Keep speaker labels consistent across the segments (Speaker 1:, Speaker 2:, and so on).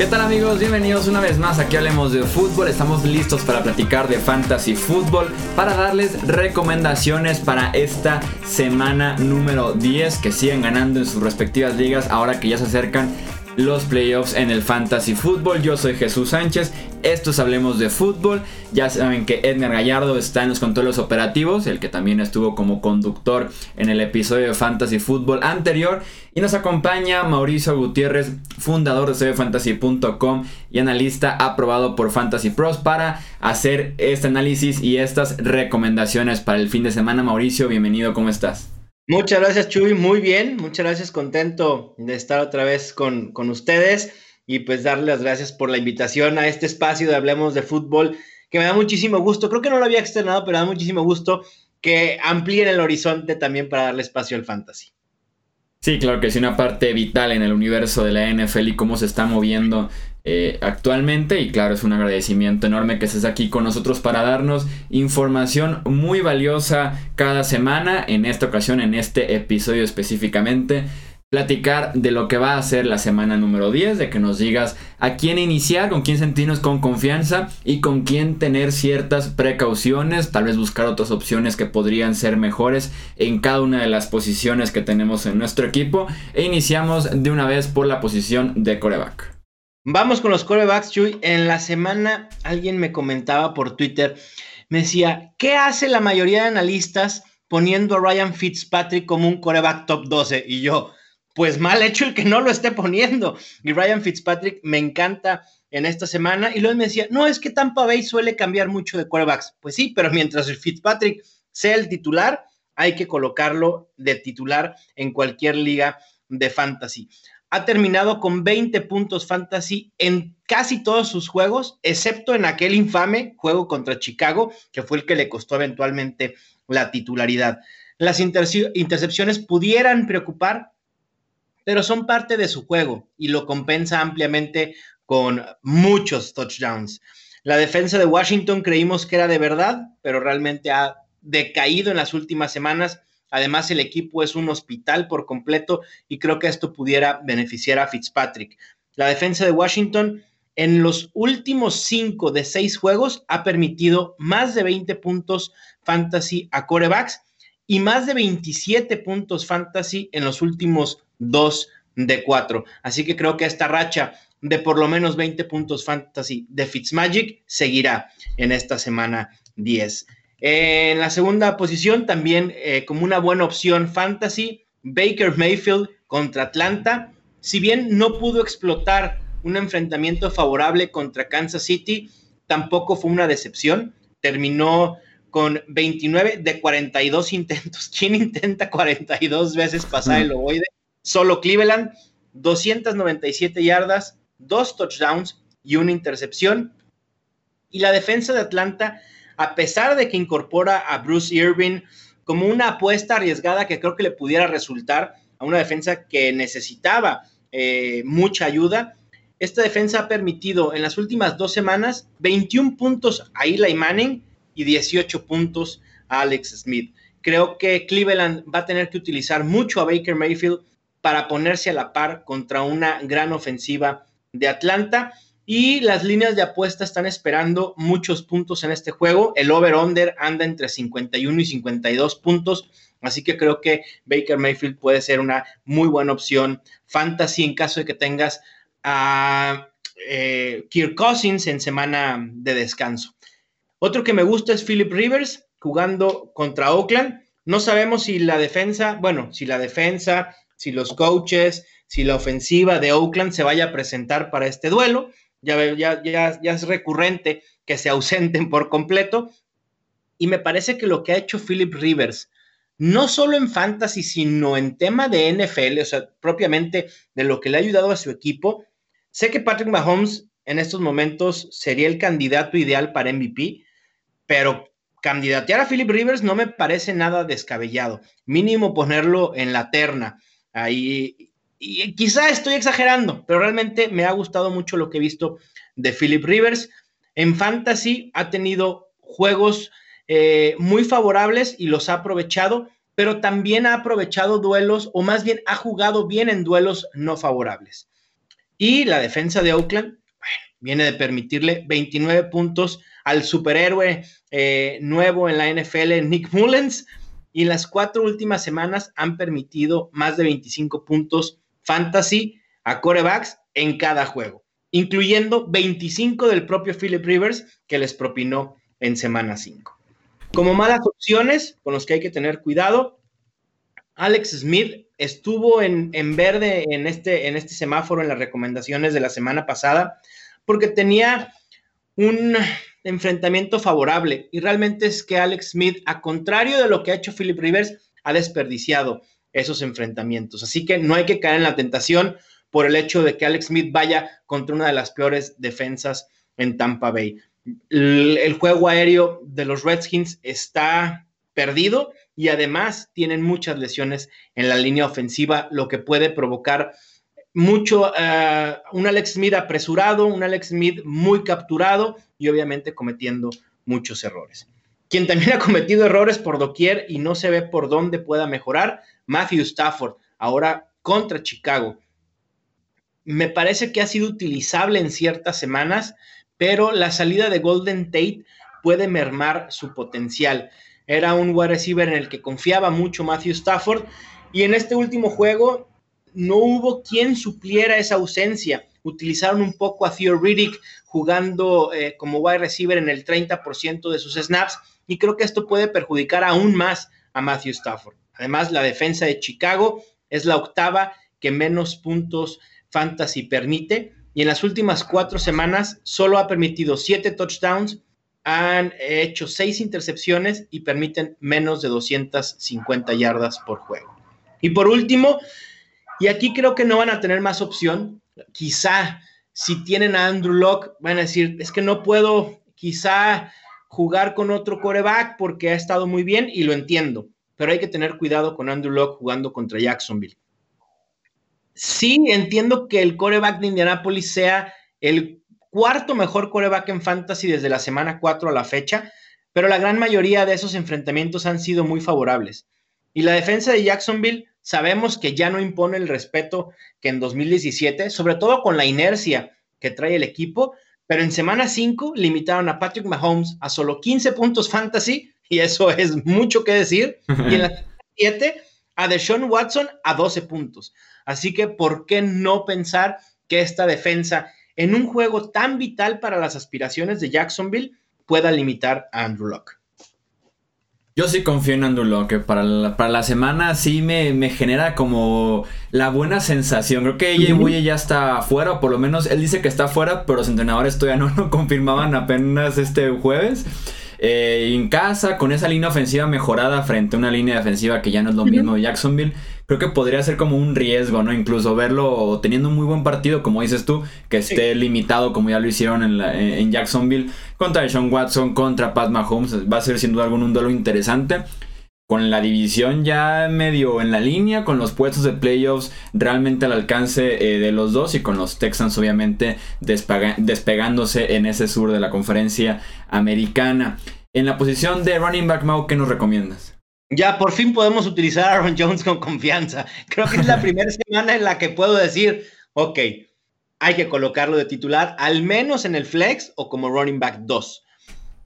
Speaker 1: ¿Qué tal amigos? Bienvenidos una vez más aquí hablemos de fútbol. Estamos listos para platicar de fantasy fútbol, para darles recomendaciones para esta semana número 10 que siguen ganando en sus respectivas ligas ahora que ya se acercan los playoffs en el fantasy fútbol. Yo soy Jesús Sánchez, estos Hablemos de Fútbol. Ya saben que Edmer Gallardo está en los controles operativos, el que también estuvo como conductor en el episodio de fantasy fútbol anterior. Y nos acompaña Mauricio Gutiérrez, fundador de cbfantasy.com y analista aprobado por Fantasy Pros para hacer este análisis y estas recomendaciones para el fin de semana. Mauricio, bienvenido, ¿cómo estás?
Speaker 2: Muchas gracias, Chuy. Muy bien. Muchas gracias. Contento de estar otra vez con, ustedes y pues darle las gracias por la invitación a este espacio de Hablemos de Fútbol, que me da muchísimo gusto. Creo que no lo había externado, pero me da muchísimo gusto que amplíen el horizonte también para darle espacio al fantasy.
Speaker 1: Sí, claro que es una parte vital en el universo de la NFL y cómo se está moviendo eh, actualmente. Y claro, es un agradecimiento enorme que estés aquí con nosotros para darnos información muy valiosa cada semana. En esta ocasión, en este episodio específicamente platicar de lo que va a ser la semana número 10, de que nos digas a quién iniciar, con quién sentirnos con confianza y con quién tener ciertas precauciones, tal vez buscar otras opciones que podrían ser mejores en cada una de las posiciones que tenemos en nuestro equipo. E iniciamos de una vez por la posición de coreback.
Speaker 2: Vamos con los corebacks, Chuy. En la semana alguien me comentaba por Twitter, me decía, ¿qué hace la mayoría de analistas poniendo a Ryan Fitzpatrick como un coreback top 12? Y yo, pues mal hecho el que no lo esté poniendo. Y Ryan Fitzpatrick me encanta en esta semana. Y luego me decía, no, es que Tampa Bay suele cambiar mucho de quarterbacks. Pues sí, pero mientras el Fitzpatrick sea el titular, hay que colocarlo de titular en cualquier liga de fantasy. Ha terminado con 20 puntos fantasy en casi todos sus juegos, excepto en aquel infame juego contra Chicago, que fue el que le costó eventualmente la titularidad. Las intercepciones pudieran preocupar, pero son parte de su juego y lo compensa ampliamente con muchos touchdowns. La defensa de Washington creímos que era de verdad, pero realmente ha decaído en las últimas semanas. Además, el equipo es un hospital por completo y creo que esto pudiera beneficiar a Fitzpatrick. La defensa de Washington en los últimos cinco de seis juegos ha permitido más de 20 puntos fantasy a corebacks y más de 27 puntos fantasy en los últimos dos de cuatro. Así que creo que esta racha de por lo menos 20 puntos fantasy de Fitzmagic seguirá en esta semana 10. En la segunda posición, también eh, como una buena opción fantasy, Baker Mayfield contra Atlanta. Si bien no pudo explotar un enfrentamiento favorable contra Kansas City, tampoco fue una decepción. Terminó con 29 de 42 intentos. ¿Quién intenta 42 veces pasar el ovoide? Solo Cleveland, 297 yardas, dos touchdowns y una intercepción. Y la defensa de Atlanta, a pesar de que incorpora a Bruce Irving como una apuesta arriesgada que creo que le pudiera resultar a una defensa que necesitaba eh, mucha ayuda, esta defensa ha permitido en las últimas dos semanas 21 puntos a Eli Manning y 18 puntos a Alex Smith. Creo que Cleveland va a tener que utilizar mucho a Baker Mayfield para ponerse a la par contra una gran ofensiva de Atlanta. Y las líneas de apuesta están esperando muchos puntos en este juego. El over-under anda entre 51 y 52 puntos. Así que creo que Baker Mayfield puede ser una muy buena opción fantasy en caso de que tengas a eh, Kirk Cousins en semana de descanso. Otro que me gusta es Philip Rivers jugando contra Oakland. No sabemos si la defensa, bueno, si la defensa, si los coaches, si la ofensiva de Oakland se vaya a presentar para este duelo. Ya, ya, ya, ya es recurrente que se ausenten por completo. Y me parece que lo que ha hecho Philip Rivers, no solo en fantasy, sino en tema de NFL, o sea, propiamente de lo que le ha ayudado a su equipo. Sé que Patrick Mahomes en estos momentos sería el candidato ideal para MVP, pero candidatear a Philip Rivers no me parece nada descabellado. Mínimo ponerlo en la terna. Ahí, y quizá estoy exagerando, pero realmente me ha gustado mucho lo que he visto de Philip Rivers. En Fantasy ha tenido juegos eh, muy favorables y los ha aprovechado, pero también ha aprovechado duelos, o más bien ha jugado bien en duelos no favorables. Y la defensa de Oakland, viene de permitirle 29 puntos al superhéroe eh, nuevo en la NFL, Nick Mullens, y en las cuatro últimas semanas han permitido más de 25 puntos fantasy a corebacks en cada juego, incluyendo 25 del propio Philip Rivers que les propinó en semana 5. Como malas opciones con los que hay que tener cuidado, Alex Smith estuvo en, verde en este, en este semáforo en las recomendaciones de la semana pasada porque tenía un enfrentamiento favorable y realmente es que Alex Smith, a contrario de lo que ha hecho Philip Rivers, ha desperdiciado esos enfrentamientos. Así que no hay que caer en la tentación por el hecho de que Alex Smith vaya contra una de las peores defensas en Tampa Bay. El, juego aéreo de los Redskins está perdido y además tienen muchas lesiones en la línea ofensiva, lo que puede provocar mucho, uh, un Alex Smith apresurado, un Alex Smith muy capturado y obviamente cometiendo muchos errores. Quien también ha cometido errores por doquier y no se ve por dónde pueda mejorar, Matthew Stafford, ahora contra Chicago. Me parece que ha sido utilizable en ciertas semanas, pero la salida de Golden Tate puede mermar su potencial. Era un wide receiver en el que confiaba mucho Matthew Stafford y en este último juego no hubo quien supliera esa ausencia. Utilizaron un poco a Theo Riddick jugando eh, como wide receiver en el 30% de sus snaps y creo que esto puede perjudicar aún más a Matthew Stafford. Además, la defensa de Chicago es la octava que menos puntos fantasy permite y en las últimas cuatro semanas solo ha permitido siete touchdowns, han hecho seis intercepciones y permiten menos de 250 yardas por juego. Y por último, y aquí creo que no van a tener más opción. Quizá si tienen a Andrew Locke, van a decir, es que no puedo quizá jugar con otro coreback porque ha estado muy bien y lo entiendo, pero hay que tener cuidado con Andrew Locke jugando contra Jacksonville. Sí, entiendo que el coreback de Indianapolis sea el cuarto mejor coreback en fantasy desde la semana 4 a la fecha, pero la gran mayoría de esos enfrentamientos han sido muy favorables. Y la defensa de Jacksonville sabemos que ya no impone el respeto que en 2017, sobre todo con la inercia que trae el equipo, pero en semana 5 limitaron a Patrick Mahomes a solo 15 puntos fantasy, y eso es mucho que decir, y en la semana 7 a Deshaun Watson a 12 puntos. Así que, ¿por qué no pensar que esta defensa, en un juego tan vital para las aspiraciones de Jacksonville, pueda limitar a Andrew Locke?
Speaker 1: Yo sí confío en Andulo, que para la, para la semana sí me, me, genera como la buena sensación. Creo que ella y ya está fuera, o por lo menos él dice que está fuera, pero los entrenadores todavía no lo confirmaban apenas este jueves. Eh, en casa, con esa línea ofensiva mejorada frente a una línea defensiva que ya no es lo mismo de Jacksonville, creo que podría ser como un riesgo, ¿no? Incluso verlo teniendo un muy buen partido, como dices tú, que esté limitado como ya lo hicieron en, en Jacksonville, contra Sean Watson, contra Pat Mahomes, va a ser sin duda algún un duelo interesante con la división ya medio en la línea, con los puestos de playoffs realmente al alcance eh, de los dos y con los Texans obviamente despegándose en ese sur de la conferencia americana. En la posición de running back, Mau, ¿qué nos recomiendas?
Speaker 2: Ya por fin podemos utilizar a Aaron Jones con confianza. Creo que es la primera semana en la que puedo decir, ok, hay que colocarlo de titular, al menos en el flex o como running back 2.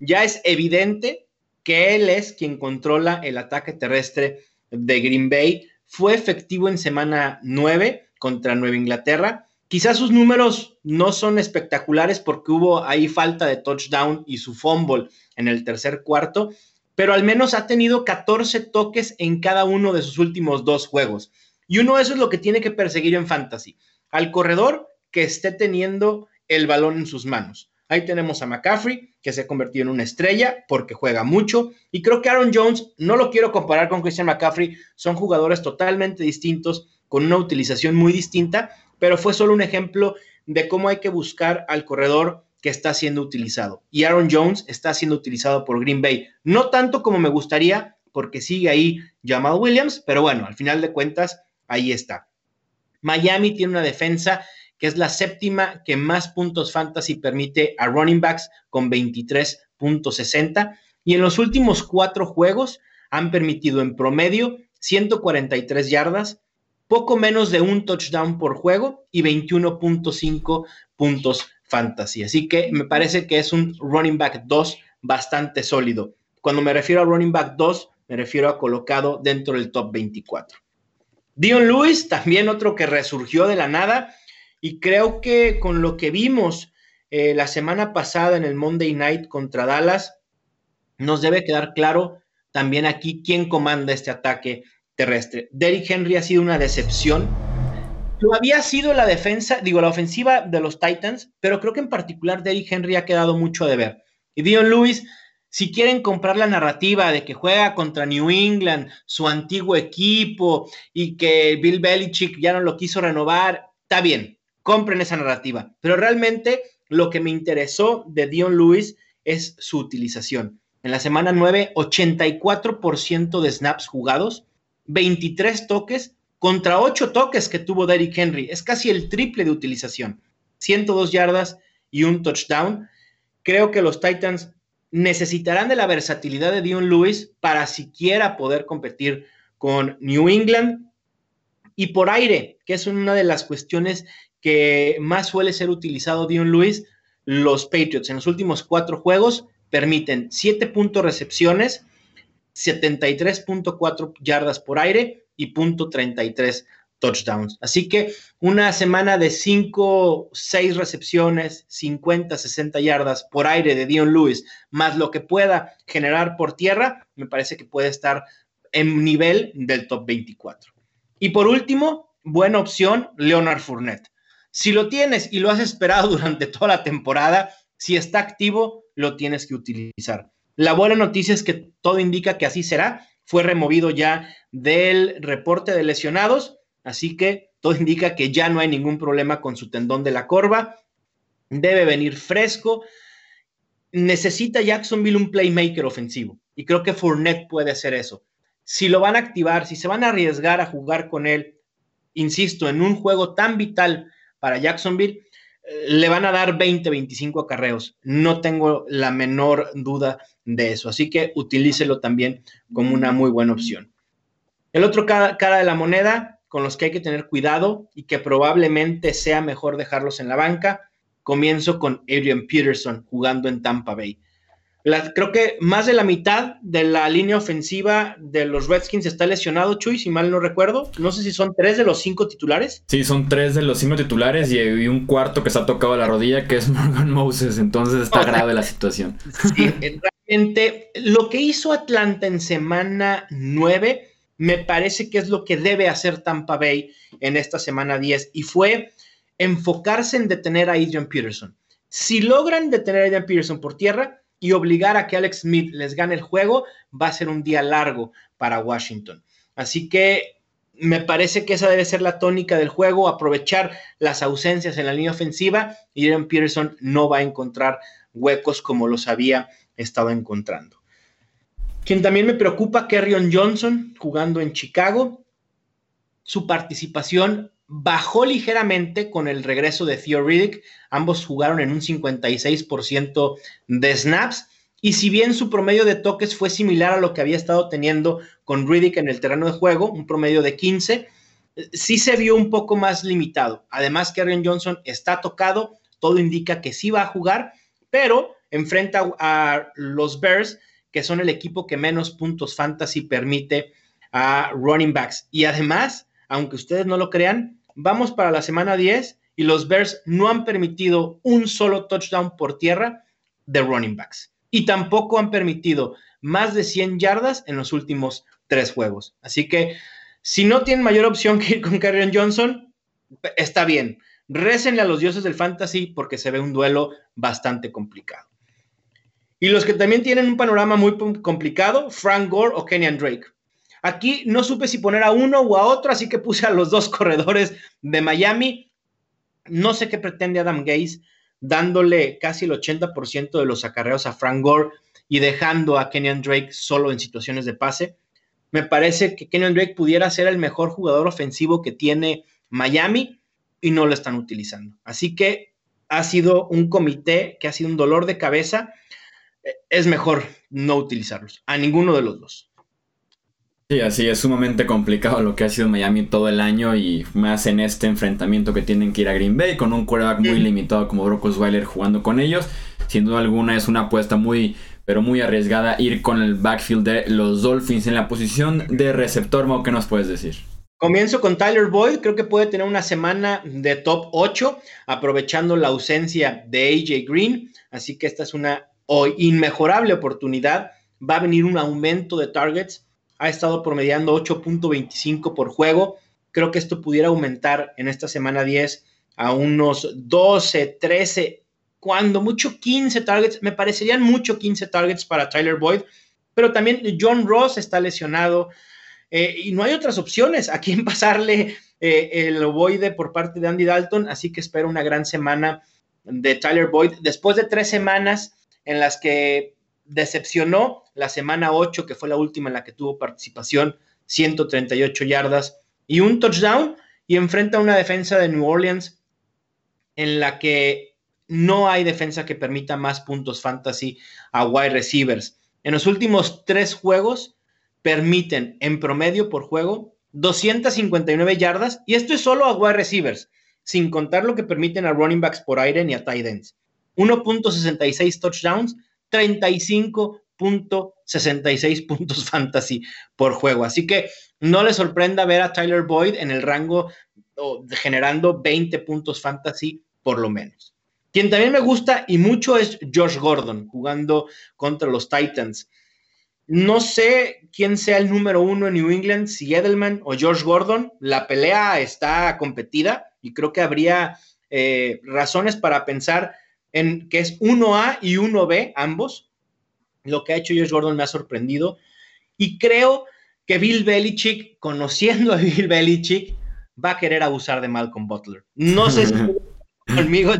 Speaker 2: Ya es evidente que él es quien controla el ataque terrestre de Green Bay. Fue efectivo en semana 9 contra Nueva Inglaterra. Quizás sus números no son espectaculares porque hubo ahí falta de touchdown y su fumble en el tercer cuarto, pero al menos ha tenido 14 toques en cada uno de sus últimos dos juegos. Y uno de eso es lo que tiene que perseguir en fantasy. Al corredor que esté teniendo el balón en sus manos. Ahí tenemos a McCaffrey, que se ha convertido en una estrella porque juega mucho. Y creo que Aaron Jones, no lo quiero comparar con Christian McCaffrey, son jugadores totalmente distintos, con una utilización muy distinta, pero fue solo un ejemplo de cómo hay que buscar al corredor que está siendo utilizado. Y Aaron Jones está siendo utilizado por Green Bay. No tanto como me gustaría, porque sigue ahí Jamal Williams, pero bueno, al final de cuentas, ahí está. Miami tiene una defensa que es la séptima que más puntos fantasy permite a running backs con 23.60. Y en los últimos cuatro juegos han permitido en promedio 143 yardas, poco menos de un touchdown por juego y 21.5 puntos fantasy. Así que me parece que es un running back 2 bastante sólido. Cuando me refiero a running back 2, me refiero a colocado dentro del top 24. Dion Lewis, también otro que resurgió de la nada, y creo que con lo que vimos eh, la semana pasada en el Monday Night contra Dallas, nos debe quedar claro también aquí quién comanda este ataque terrestre. Derrick Henry ha sido una decepción. Lo había sido la defensa, digo, la ofensiva de los Titans, pero creo que en particular Derrick Henry ha quedado mucho de ver. Y Dion Lewis, si quieren comprar la narrativa de que juega contra New England, su antiguo equipo, y que Bill Belichick ya no lo quiso renovar, está bien, compren esa narrativa. Pero realmente lo que me interesó de Dion Lewis es su utilización. En la semana 9, 84% de snaps jugados, 23 toques contra 8 toques que tuvo Derrick Henry. Es casi el triple de utilización. 102 yardas y un touchdown. Creo que los Titans necesitarán de la versatilidad de Dion Lewis para siquiera poder competir con New England. Y por aire, que es una de las cuestiones que más suele ser utilizado Dion Lewis, los Patriots en los últimos cuatro juegos permiten 7 puntos recepciones, 73.4 yardas por aire y punto 33 touchdowns. Así que una semana de 5, 6 recepciones, 50, 60 yardas por aire de Dion Lewis, más lo que pueda generar por tierra, me parece que puede estar en nivel del top 24. Y por último, buena opción, Leonard Fournette. Si lo tienes y lo has esperado durante toda la temporada, si está activo, lo tienes que utilizar. La buena noticia es que todo indica que así será. Fue removido ya del reporte de lesionados Así que todo indica que ya no hay ningún problema con su tendón de la corva. Debe venir fresco. Necesita Jacksonville un playmaker ofensivo. Y creo que Fournette puede hacer eso. Si lo van a activar, si se van a arriesgar a jugar con él, insisto, en un juego tan vital para Jacksonville, eh, le van a dar 20, 25 acarreos. No tengo la menor duda de eso. Así que utilícelo también como una muy buena opción. El otro cara de la moneda, con los que hay que tener cuidado y que probablemente sea mejor dejarlos en la banca. Comienzo con Adrian Peterson jugando en Tampa Bay. Creo que más de la mitad de la línea ofensiva de los Redskins está lesionado, Chuy, si mal no recuerdo. No sé si son tres de los cinco titulares.
Speaker 1: Sí, son tres de los cinco titulares y, un cuarto que se ha tocado la rodilla, que es Morgan Moses. Entonces está grave la situación.
Speaker 2: Sí, realmente lo que hizo Atlanta en semana nueve me parece que es lo que debe hacer Tampa Bay en esta semana 10 y fue enfocarse en detener a Adrian Peterson. Si logran detener a Adrian Peterson por tierra y obligar a que Alex Smith les gane el juego, va a ser un día largo para Washington. Así que me parece que esa debe ser la tónica del juego, aprovechar las ausencias en la línea ofensiva y Adrian Peterson no va a encontrar huecos como los había estado encontrando. Quien también me preocupa, Kerrion Johnson, jugando en Chicago. Su participación bajó ligeramente con el regreso de Theo Riddick. Ambos jugaron en un 56% de snaps. Y si bien su promedio de toques fue similar a lo que había estado teniendo con Riddick en el terreno de juego, un promedio de 15, sí se vio un poco más limitado. Además, Kerrion Johnson está tocado, todo indica que sí va a jugar, pero enfrenta a los Bears que son el equipo que menos puntos fantasy permite a running backs. Y además, aunque ustedes no lo crean, vamos para la semana 10 y los Bears no han permitido un solo touchdown por tierra de running backs. Y tampoco han permitido más de 100 yardas en los últimos tres juegos. Así que si no tienen mayor opción que ir con Kerryon Johnson, está bien. Récenle a los dioses del fantasy porque se ve un duelo bastante complicado. Y los que también tienen un panorama muy complicado, Frank Gore o Kenyan Drake. Aquí no supe si poner a uno o a otro, así que puse a los dos corredores de Miami. No sé qué pretende Adam Gaze dándole casi el 80% de los acarreos a Frank Gore y dejando a Kenyan Drake solo en situaciones de pase. Me parece que Kenyan Drake pudiera ser el mejor jugador ofensivo que tiene Miami y no lo están utilizando. Así que ha sido un comité que ha sido un dolor de cabeza es mejor no utilizarlos, a ninguno de los dos.
Speaker 1: Sí, así es sumamente complicado lo que ha sido Miami todo el año y más en este enfrentamiento que tienen que ir a Green Bay con un quarterback muy limitado como Brock Osweiler jugando con ellos. Sin duda alguna es una apuesta muy, pero muy arriesgada ir con el backfield de los Dolphins en la posición de receptor. Mo, ¿qué nos puedes decir?
Speaker 2: Comienzo con Tyler Boyd, creo que puede tener una semana de top 8, aprovechando la ausencia de AJ Green, así que esta es una inmejorable oportunidad. Va a venir un aumento de targets ha estado promediando 8.25 por juego. Creo que esto pudiera aumentar en esta semana 10 a unos 12, 13, cuando mucho 15 targets. Me parecerían mucho 15 targets para Tyler Boyd, pero también John Ross está lesionado eh, y no hay otras opciones a quien pasarle eh, el ovoide por parte de Andy Dalton, así que espero una gran semana de Tyler Boyd. Después de tres semanas en las que decepcionó, la semana 8, que fue la última en la que tuvo participación, 138 yardas y un touchdown, y enfrenta una defensa de New Orleans en la que no hay defensa que permita más puntos fantasy a wide receivers. En los últimos tres juegos permiten en promedio por juego 259 yardas, y esto es solo a wide receivers, sin contar lo que permiten a running backs por aire ni a tight ends. 1.66 touchdowns, 35 .66 puntos fantasy por juego. Así que no le sorprenda ver a Tyler Boyd en el rango generando 20 puntos fantasy por lo menos. Quien también me gusta y mucho es Josh Gordon jugando contra los Titans. No sé quién sea el número uno en New England, si Edelman o Josh Gordon. La pelea está competida y creo que habría eh, razones para pensar en que es 1A y 1B ambos lo que ha hecho Josh Gordon me ha sorprendido y creo que Bill Belichick, conociendo a Bill Belichick, va a querer abusar de Malcolm Butler. No sé si conmigo,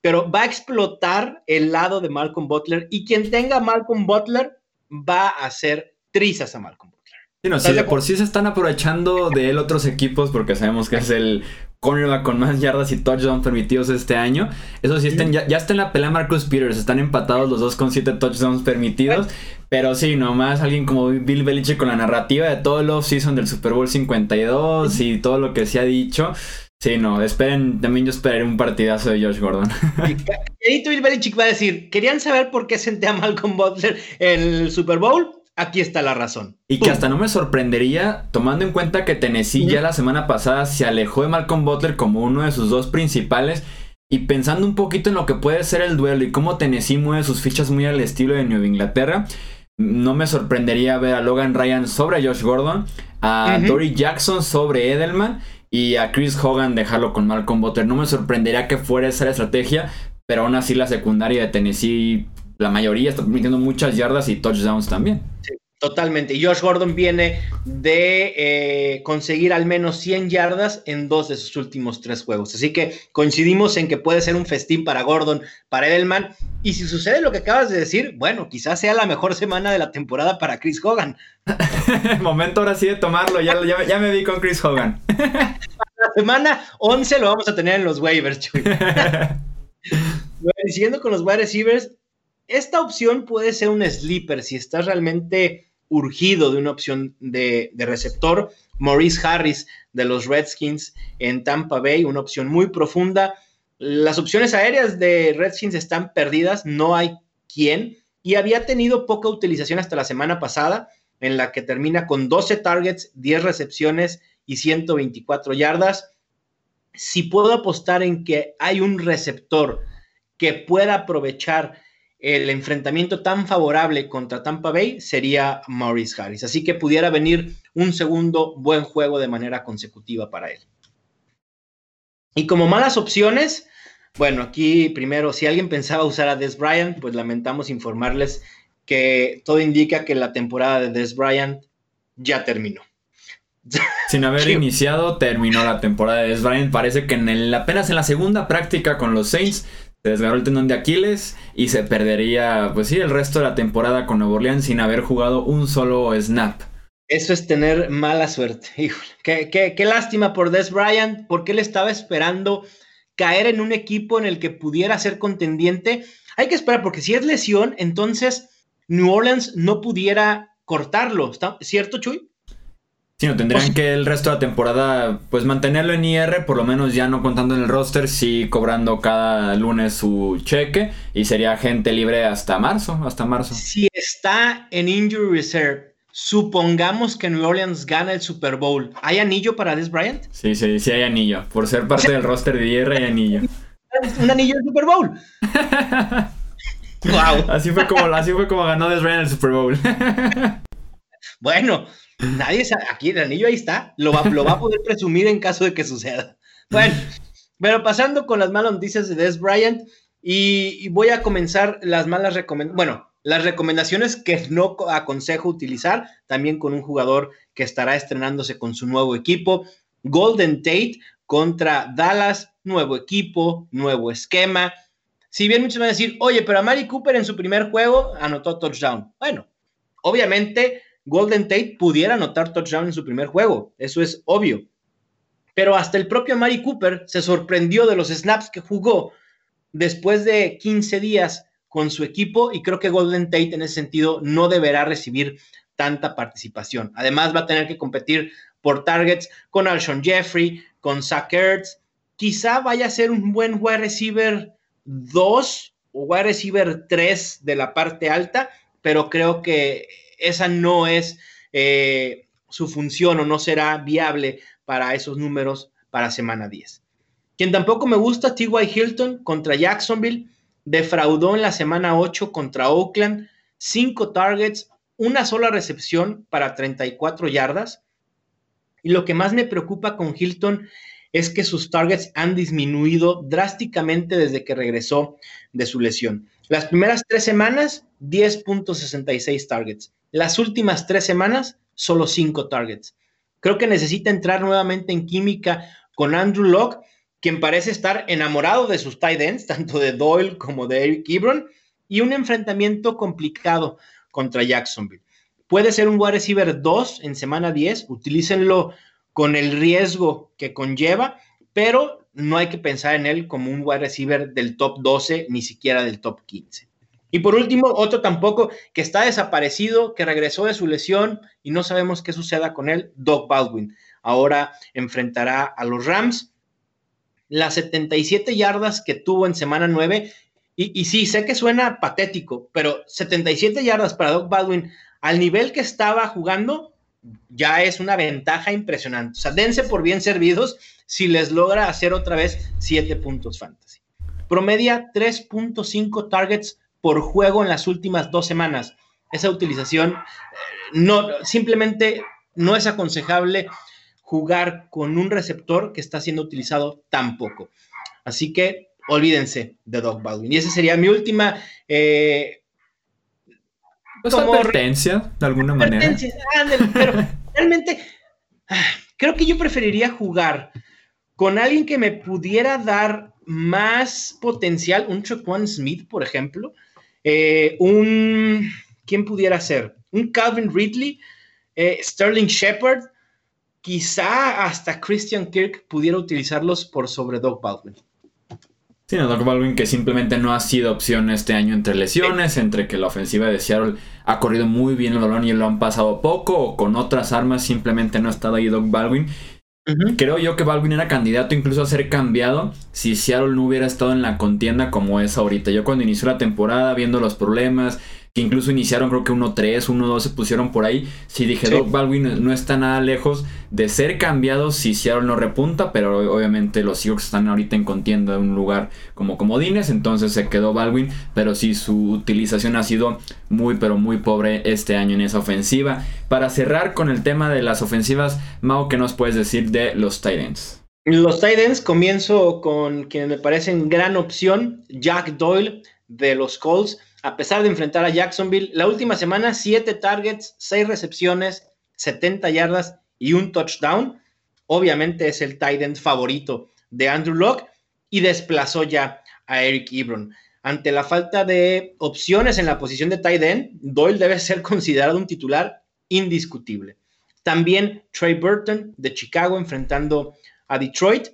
Speaker 2: pero va a explotar el lado de Malcolm Butler y quien tenga Malcolm Butler va a hacer trizas a Malcolm Butler.
Speaker 1: Sí, no, si de por sí se están aprovechando de él otros equipos porque sabemos que es el cornerback con más yardas y touchdowns permitidos este año. Eso sí, estén, ya, está en la pelea Marcus Peters. Están empatados los dos con siete touchdowns permitidos. Pero sí, nomás alguien como Bill Belichick con la narrativa de todo el off-season del Super Bowl 52 y todo lo que se ha dicho. Sí, no, esperen, también yo esperaré un partidazo de Josh Gordon.
Speaker 2: Y Bill Belichick va a decir, ¿querían saber por qué senté a Malcolm Butler en el Super Bowl? Aquí está la razón.
Speaker 1: Y que hasta no me sorprendería, tomando en cuenta que Tennessee ya la semana pasada se alejó de Malcolm Butler como uno de sus dos principales. Y pensando un poquito en lo que puede ser el duelo y cómo Tennessee mueve sus fichas muy al estilo de Nueva Inglaterra, no me sorprendería ver a Logan Ryan sobre Josh Gordon, a Dory Jackson sobre Edelman y a Chris Hogan dejarlo con Malcolm Butler. No me sorprendería que fuera esa la estrategia, pero aún así la secundaria de Tennessee la mayoría está permitiendo muchas yardas y touchdowns también.
Speaker 2: Sí, totalmente. Josh Gordon viene de eh, conseguir al menos 100 yardas en dos de sus últimos tres juegos. Así que coincidimos en que puede ser un festín para Gordon, para Edelman. Y si sucede lo que acabas de decir, bueno, quizás sea la mejor semana de la temporada para Chris Hogan.
Speaker 1: Momento ahora sí de tomarlo, ya, ya, me vi con Chris Hogan.
Speaker 2: la semana 11 lo vamos a tener en los waivers, Chuy. siguiendo con los wide receivers, esta opción puede ser un sleeper si estás realmente urgido de una opción de, receptor. Maurice Harris de los Redskins en Tampa Bay, una opción muy profunda. Las opciones aéreas de Redskins están perdidas, no hay quien, y había tenido poca utilización hasta la semana pasada, en la que termina con 12 targets, 10 recepciones y 124 yardas. Si puedo apostar en que hay un receptor que pueda aprovechar el enfrentamiento tan favorable contra Tampa Bay sería Maurice Harris. Así que pudiera venir un segundo buen juego de manera consecutiva para él. Y como malas opciones, bueno, aquí primero, si alguien pensaba usar a Des Bryant, pues lamentamos informarles que todo indica que la temporada de Des Bryant ya terminó.
Speaker 1: Sin haber iniciado, terminó la temporada de Des Bryant. Parece que en apenas en la segunda práctica con los Saints se desgarró el tendón de Aquiles y se perdería, pues sí, el resto de la temporada con Nuevo Orleans sin haber jugado un solo snap.
Speaker 2: Eso es tener mala suerte. Híjole, qué, qué, lástima por Des Bryant, porque él estaba esperando caer en un equipo en el que pudiera ser contendiente. Hay que esperar, porque si es lesión, entonces New Orleans no pudiera cortarlo, ¿está cierto, Chuy?
Speaker 1: Sí, no, tendrían que el resto de la temporada, pues mantenerlo en IR, por lo menos ya no contando en el roster, sí cobrando cada lunes su cheque y sería gente libre hasta marzo, hasta marzo.
Speaker 2: Si está en Injury Reserve, supongamos que New Orleans gana el Super Bowl, ¿hay anillo para Des Bryant?
Speaker 1: Sí, sí, sí hay anillo. Por ser parte del roster de IR hay anillo.
Speaker 2: Un anillo del Super Bowl.
Speaker 1: wow. Así fue como, así fue como ganó Des Bryant el Super Bowl.
Speaker 2: bueno, Nadie sabe, aquí el anillo ahí está, lo va, lo va a poder presumir en caso de que suceda. Bueno, pero pasando con las malas noticias de Des Bryant, y, voy a comenzar las malas recomendaciones, bueno, las recomendaciones que no aconsejo utilizar, también con un jugador que estará estrenándose con su nuevo equipo, Golden Tate contra Dallas, nuevo equipo, nuevo esquema. Si bien muchos van a decir, oye, pero a Mari Cooper en su primer juego anotó touchdown. Bueno, obviamente Golden Tate pudiera anotar touchdown en su primer juego, eso es obvio. Pero hasta el propio Mari Cooper se sorprendió de los snaps que jugó después de 15 días con su equipo y creo que Golden Tate en ese sentido no deberá recibir tanta participación. Además va a tener que competir por targets con Alshon Jeffrey, con Zach Ertz. Quizá vaya a ser un buen wide receiver 2 o wide receiver 3 de la parte alta, pero creo que esa no es eh, su función o no será viable para esos números para semana 10. Quien tampoco me gusta, T.Y. Hilton contra Jacksonville, defraudó en la semana 8 contra Oakland, 5 targets, una sola recepción para 34 yardas. Y lo que más me preocupa con Hilton es que sus targets han disminuido drásticamente desde que regresó de su lesión. Las primeras tres semanas, 10.66 targets. Las últimas tres semanas, solo cinco targets. Creo que necesita entrar nuevamente en química con Andrew Locke, quien parece estar enamorado de sus tight ends, tanto de Doyle como de Eric Ebron, y un enfrentamiento complicado contra Jacksonville. Puede ser un wide receiver 2 en semana 10, utilícenlo con el riesgo que conlleva, pero no hay que pensar en él como un wide receiver del top 12, ni siquiera del top 15. Y por último, otro tampoco que está desaparecido, que regresó de su lesión y no sabemos qué suceda con él, Doug Baldwin. Ahora enfrentará a los Rams. Las 77 yardas que tuvo en semana 9, y, y sí, sé que suena patético, pero 77 yardas para Doug Baldwin al nivel que estaba jugando, ya es una ventaja impresionante. O sea, dense por bien servidos si les logra hacer otra vez 7 puntos fantasy. Promedia 3.5 targets por juego en las últimas dos semanas. Esa utilización no, simplemente no es aconsejable jugar con un receptor que está siendo utilizado tan poco. Así que olvídense de Doug Baldwin. Y esa sería mi última. Eh,
Speaker 1: pues advertencia, de alguna manera.
Speaker 2: pero realmente creo que yo preferiría jugar con alguien que me pudiera dar más potencial, un One Smith, por ejemplo, eh, un, ¿quién pudiera ser? Un Calvin Ridley, eh, Sterling Shepard, quizá hasta Christian Kirk pudiera utilizarlos por sobre Doug Baldwin.
Speaker 1: Sí, no, Doug Baldwin que simplemente no ha sido opción este año entre lesiones, entre que la ofensiva de Seattle ha corrido muy bien el balón y lo han pasado poco, o con otras armas simplemente no ha estado ahí Doug Baldwin. Creo yo que Baldwin era candidato incluso a ser cambiado si Seattle no hubiera estado en la contienda como es ahorita. Yo cuando inició la temporada, viendo los problemas, que incluso iniciaron creo que 1-3, 1-2 se pusieron por ahí. Si dije, Doug Baldwin no está nada lejos de ser cambiado si Seattle no repunta, pero obviamente los Seahawks están ahorita en contienda en un lugar como comodines, entonces se quedó Baldwin, pero sí su utilización ha sido muy pero muy pobre este año en esa ofensiva. Para cerrar con el tema de las ofensivas, Mao, ¿qué nos puedes decir de los Titans?
Speaker 2: Los Titans comienzo con quienes me parecen gran opción, Jack Doyle de los Colts a pesar de enfrentar a Jacksonville. La última semana, 7 targets, 6 recepciones, 70 yardas y un touchdown. Obviamente es el tight end favorito de Andrew Locke y desplazó ya a Eric Ebron. Ante la falta de opciones en la posición de tight end, Doyle debe ser considerado un titular indiscutible. También Trey Burton de Chicago enfrentando a Detroit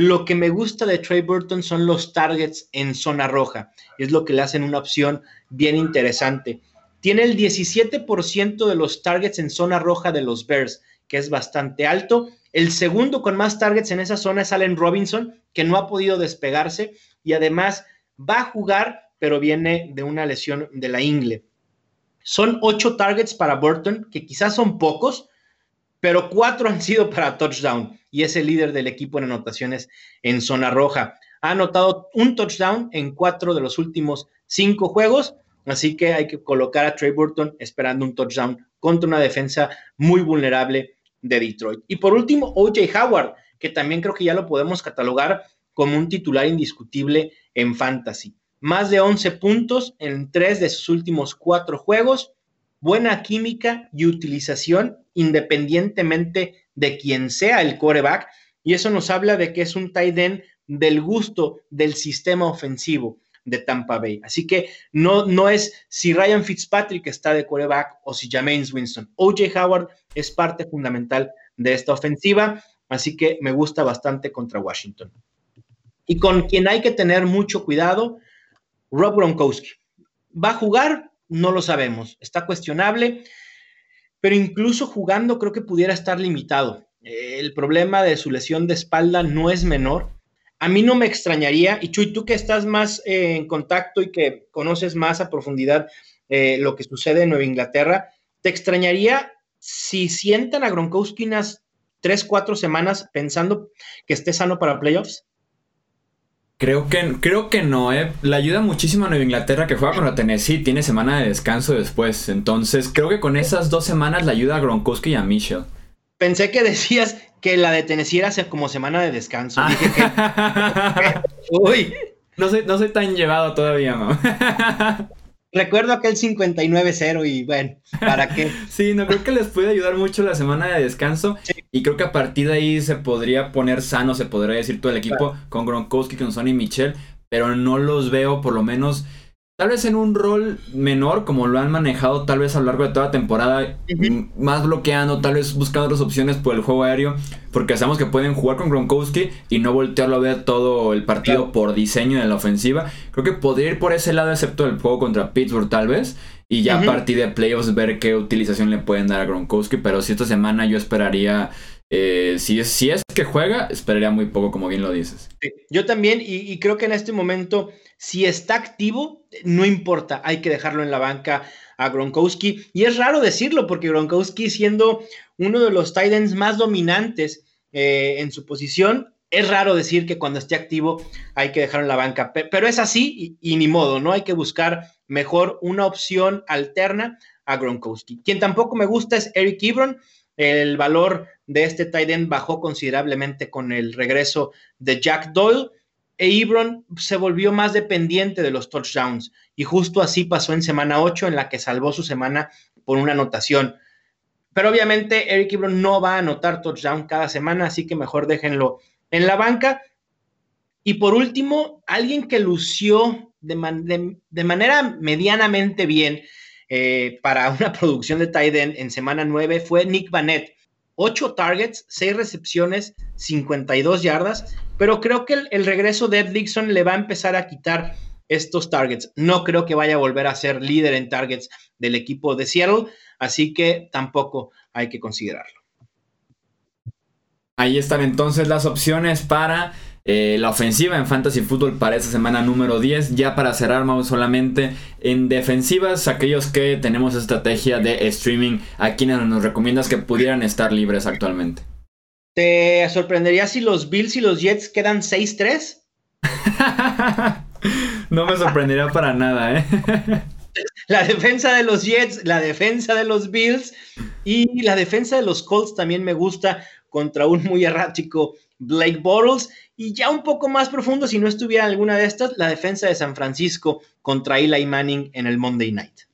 Speaker 2: lo que me gusta de Trey Burton son los targets en zona roja. Es lo que le hacen una opción bien interesante. Tiene el 17% de los targets en zona roja de los Bears, que es bastante alto. El segundo con más targets en esa zona es Allen Robinson, que no ha podido despegarse y además va a jugar, pero viene de una lesión de la ingle. Son ocho targets para Burton, que quizás son pocos, pero cuatro han sido para touchdown y es el líder del equipo en anotaciones en zona roja. Ha anotado un touchdown en cuatro de los últimos cinco juegos, así que hay que colocar a Trey Burton esperando un touchdown contra una defensa muy vulnerable de Detroit. Y por último, OJ Howard, que también creo que ya lo podemos catalogar como un titular indiscutible en fantasy. Más de 11 puntos en tres de sus últimos cuatro juegos, buena química y utilización independientemente de quién sea el quarterback. Y eso nos habla de que es un tight end del gusto del sistema ofensivo de Tampa Bay. Así que no, no es si Ryan Fitzpatrick está de quarterback o si James Winston. OJ Howard es parte fundamental de esta ofensiva, así que me gusta bastante contra Washington. Y con quien hay que tener mucho cuidado, Rob Gronkowski. ¿Va a jugar? No lo sabemos. Está cuestionable, pero incluso jugando creo que pudiera estar limitado. El problema de su lesión de espalda no es menor a mí no me extrañaría, y Chuy, tú que estás más eh, en contacto y que conoces más a profundidad eh, lo que sucede en Nueva Inglaterra, ¿te extrañaría si sientan a Gronkowski unas tres, cuatro semanas pensando que esté sano para playoffs?
Speaker 1: Creo que, creo que no, ¿eh? Le ayuda muchísimo a Nueva Inglaterra que juega contra Tennessee, tiene semana de descanso después. Entonces, creo que con esas dos semanas le ayuda a Gronkowski y a Mitchell.
Speaker 2: Pensé que decías que la de Tennessee era como semana de descanso.
Speaker 1: Ah. Uy. No soy, no soy tan llevado todavía, ¿no?
Speaker 2: Recuerdo aquel 59-0 y bueno, ¿para qué?
Speaker 1: sí, no creo que les puede ayudar mucho la semana de descanso. Y creo que a partir de ahí se podría poner sano, se podría decir todo el equipo con Gronkowski, con Sonny Michel. Pero no los veo, por lo menos Tal vez en un rol menor, como lo han manejado tal vez a lo largo de toda la temporada, más bloqueando, tal vez buscando otras opciones por el juego aéreo, porque sabemos que pueden jugar con Gronkowski y no voltearlo a ver todo el partido por diseño de la ofensiva. Creo que podría ir por ese lado, excepto el juego contra Pittsburgh tal vez, y ya a partir de playoffs ver qué utilización le pueden dar a Gronkowski, pero si esta semana yo esperaría... Eh, si, es, que juega, esperaría muy poco, como bien lo dices.
Speaker 2: yo también, y creo que en este momento si está activo, no importa, hay que dejarlo en la banca a Gronkowski. Y es raro decirlo porque Gronkowski siendo uno de los Titans más dominantes eh, en su posición, es raro decir que cuando esté activo hay que dejarlo en la banca. Pero es así y, ni modo, ¿no? Hay que buscar mejor una opción alterna a Gronkowski. Quien tampoco me gusta es Eric Ebron. El valor de este tight bajó considerablemente con el regreso de Jack Doyle e Ebron se volvió más dependiente de los touchdowns y justo así pasó en semana 8 en la que salvó su semana por una anotación. Pero obviamente Eric Ebron no va a anotar touchdown cada semana, así que mejor déjenlo en la banca. Y por último, alguien que lució de, manera medianamente bien eh, para una producción de tight end en semana 9 fue Nick Vanette. 8 targets, 6 recepciones, 52 yardas, pero creo que el, regreso de Ed Dixon le va a empezar a quitar estos targets. No creo que vaya a volver a ser líder en targets del equipo de Seattle, así que tampoco hay que considerarlo.
Speaker 1: Ahí están entonces las opciones para eh, la ofensiva en Fantasy Football para esta semana número 10. Ya para cerrar, vamos solamente en defensivas, aquellos que tenemos estrategia de streaming, a quienes nos recomiendas que pudieran estar libres actualmente.
Speaker 2: ¿Te sorprendería si los Bills y los Jets quedan 6-3?
Speaker 1: no me sorprendería para nada, ¿eh?
Speaker 2: La defensa de los Jets, la defensa de los Bills y la defensa de los Colts también me gusta contra un muy errático Blake Bortles. Y ya un poco más profundo, si no estuviera alguna de estas, la defensa de San Francisco contra Eli Manning en el Monday Night.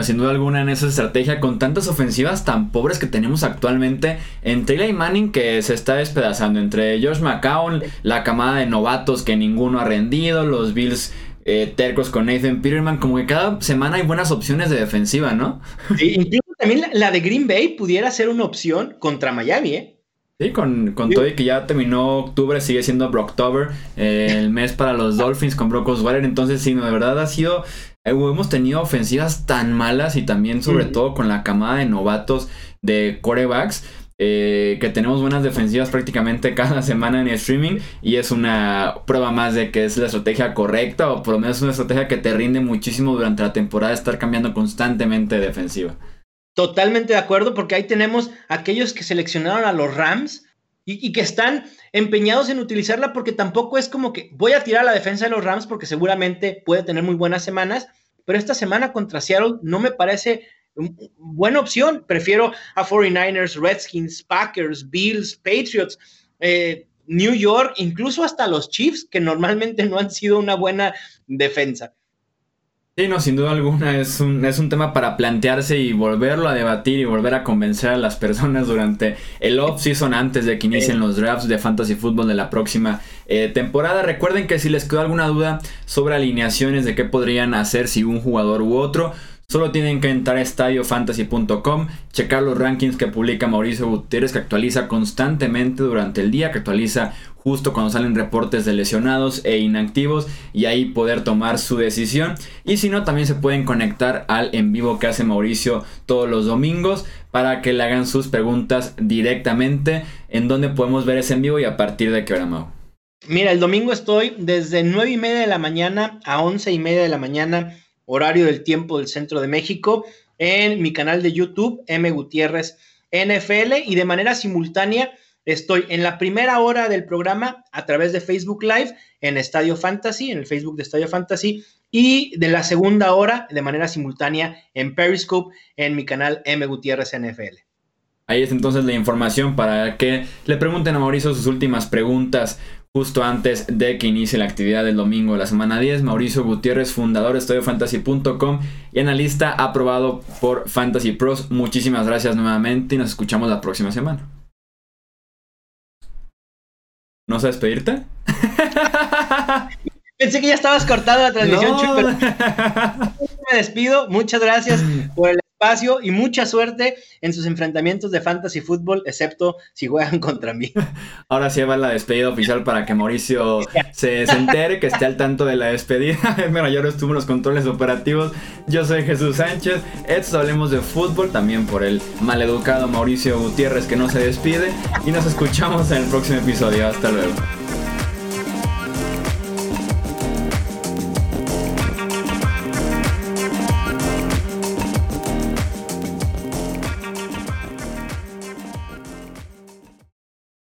Speaker 1: Sin duda alguna en esa estrategia, con tantas ofensivas tan pobres que tenemos actualmente, entre Eli Manning que se está despedazando, entre Josh McCown, la camada de novatos que ninguno ha rendido, los Bills eh, tercos con Nathan Peterman, como que cada semana hay buenas opciones de defensiva, ¿no?
Speaker 2: Sí, incluso también la, la de Green Bay pudiera ser una opción contra Miami, ¿eh?
Speaker 1: Sí, con, con todo y que ya terminó octubre, sigue siendo Brocktober, eh, el mes para los Dolphins con Brock Osweiler. Entonces, sí, de verdad ha sido hemos tenido ofensivas tan malas y también sobre todo con la camada de novatos de corebacks. Eh, que tenemos buenas defensivas prácticamente cada semana en streaming y es una prueba más de que es la estrategia correcta o por lo menos una estrategia que te rinde muchísimo durante la temporada estar cambiando constantemente de defensiva.
Speaker 2: Totalmente de acuerdo porque ahí tenemos aquellos que seleccionaron a los Rams y, que están empeñados en utilizarla porque tampoco es como que voy a tirar la defensa de los Rams porque seguramente puede tener muy buenas semanas, pero esta semana contra Seattle no me parece buena opción. Prefiero a 49ers, Redskins, Packers, Bills, Patriots, eh, New York, incluso hasta los Chiefs, que normalmente no han sido una buena defensa.
Speaker 1: Sí, no, sin duda alguna es un, es un tema para plantearse y volverlo a debatir y volver a convencer a las personas durante el off-season antes de que inicien los drafts de fantasy football de la próxima eh, temporada. Recuerden que si les quedó alguna duda sobre alineaciones de qué podrían hacer si un jugador u otro, Solo tienen que entrar a estadiofantasy.com, checar los rankings que publica Mauricio Gutiérrez, que actualiza constantemente durante el día, que actualiza justo cuando salen reportes de lesionados e inactivos y ahí poder tomar su decisión. Y si no, también se pueden conectar al en vivo que hace Mauricio todos los domingos para que le hagan sus preguntas directamente en donde podemos ver ese en vivo y a partir de qué hora, Mau.
Speaker 2: Mira, el domingo estoy desde 9 y media de la mañana a 11 y media de la mañana horario del tiempo del centro de México, en mi canal de YouTube, M. Gutiérrez NFL, y de manera simultánea estoy en la primera hora del programa a través de Facebook Live en Estadio Fantasy, en el Facebook de Estadio Fantasy, y de la segunda hora de manera simultánea en Periscope en mi canal M. Gutiérrez NFL.
Speaker 1: Ahí es entonces la información para que le pregunten a Mauricio sus últimas preguntas justo antes de que inicie la actividad del domingo de la semana 10. Mauricio Gutiérrez, fundador de estudiofantasy.com y analista aprobado por Fantasy Pros. Muchísimas gracias nuevamente y nos escuchamos la próxima semana. ¿No sabes despedirte?
Speaker 2: Pensé que ya estabas cortado la transmisión, pero me despido. Muchas gracias por el y mucha suerte en sus enfrentamientos de fantasy fútbol, excepto si juegan contra mí.
Speaker 1: Ahora sí va la despedida oficial para que Mauricio se, entere, que esté al tanto de la despedida. Bueno, yo estuvo en los controles operativos. Yo soy Jesús Sánchez. Esto hablemos de fútbol también por el maleducado Mauricio Gutiérrez que no se despide. Y nos escuchamos en el próximo episodio. Hasta luego.